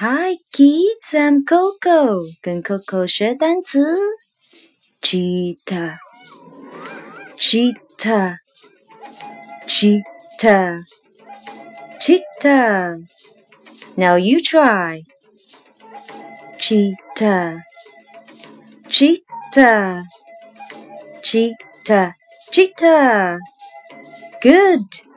Hi kids, I'm Coco，跟 Coco 学单词。Cheetah, cheetah, cheetah, cheetah. Now you try. Cheetah, cheetah, cheetah, cheetah. Good.